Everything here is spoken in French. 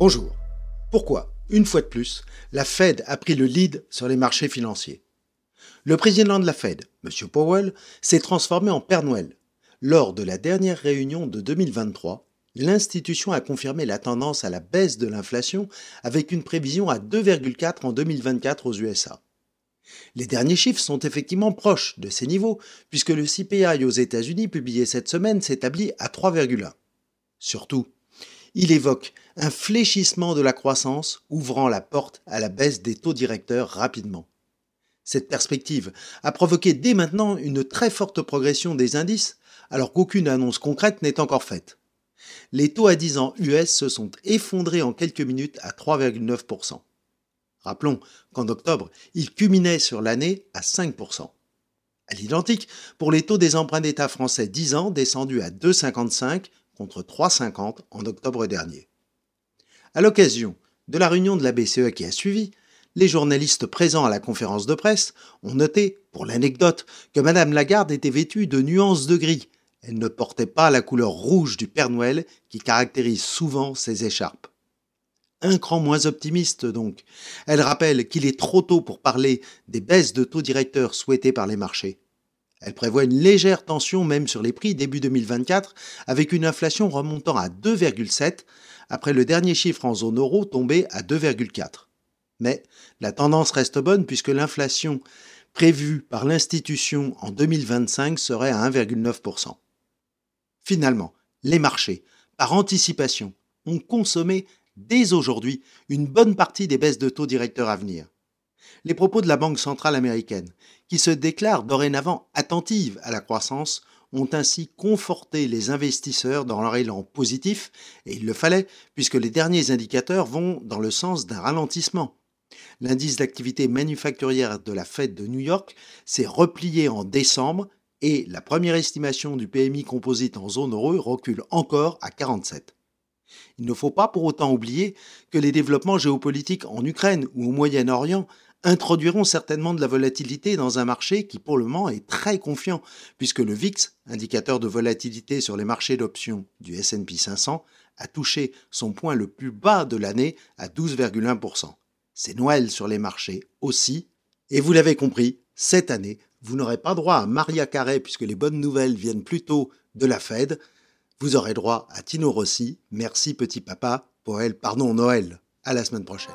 Bonjour. Pourquoi, une fois de plus, la Fed a pris le lead sur les marchés financiers? Le président de la Fed, M. Powell, s'est transformé en Père Noël. Lors de la dernière réunion de 2023, l'institution a confirmé la tendance à la baisse de l'inflation avec une prévision à 2,4 en 2024 aux USA. Les derniers chiffres sont effectivement proches de ces niveaux, puisque le CPI aux États-Unis publié cette semaine s'établit à 3,1. Surtout, il évoque un fléchissement de la croissance ouvrant la porte à la baisse des taux directeurs rapidement. Cette perspective a provoqué dès maintenant une très forte progression des indices, alors qu'aucune annonce concrète n'est encore faite. Les taux à 10 ans US se sont effondrés en quelques minutes à 3,9%. Rappelons qu'en octobre, ils culminaient sur l'année à 5%. À l'identique, pour les taux des emprunts d'État français 10 ans descendus à 2,55 contre 3,50 en octobre dernier. À l'occasion de la réunion de la BCE qui a suivi, les journalistes présents à la conférence de presse ont noté, pour l'anecdote, que Madame Lagarde était vêtue de nuances de gris. Elle ne portait pas la couleur rouge du Père Noël qui caractérise souvent ses écharpes. Un cran moins optimiste donc. Elle rappelle qu'il est trop tôt pour parler des baisses de taux directeurs souhaitées par les marchés. Elle prévoit une légère tension même sur les prix début 2024, avec une inflation remontant à 2,7 après le dernier chiffre en zone euro tombé à 2,4. Mais la tendance reste bonne puisque l'inflation prévue par l'institution en 2025 serait à 1,9%. Finalement, les marchés, par anticipation, ont consommé dès aujourd'hui une bonne partie des baisses de taux directeurs à venir les propos de la Banque centrale américaine, qui se déclare dorénavant attentive à la croissance, ont ainsi conforté les investisseurs dans leur élan positif, et il le fallait, puisque les derniers indicateurs vont dans le sens d'un ralentissement. L'indice d'activité manufacturière de la Fed de New York s'est replié en décembre et la première estimation du PMI composite en zone euro recule encore à 47. Il ne faut pas pour autant oublier que les développements géopolitiques en Ukraine ou au Moyen-Orient introduiront certainement de la volatilité dans un marché qui pour le moment est très confiant, puisque le VIX, indicateur de volatilité sur les marchés d'options du SP 500, a touché son point le plus bas de l'année à 12,1%. C'est Noël sur les marchés aussi, et vous l'avez compris, cette année, vous n'aurez pas droit à Maria Carré puisque les bonnes nouvelles viennent plutôt de la Fed. Vous aurez droit à Tino Rossi. Merci petit papa. Poël, pardon, Noël. À la semaine prochaine.